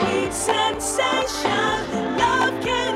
sweet sensation. Love can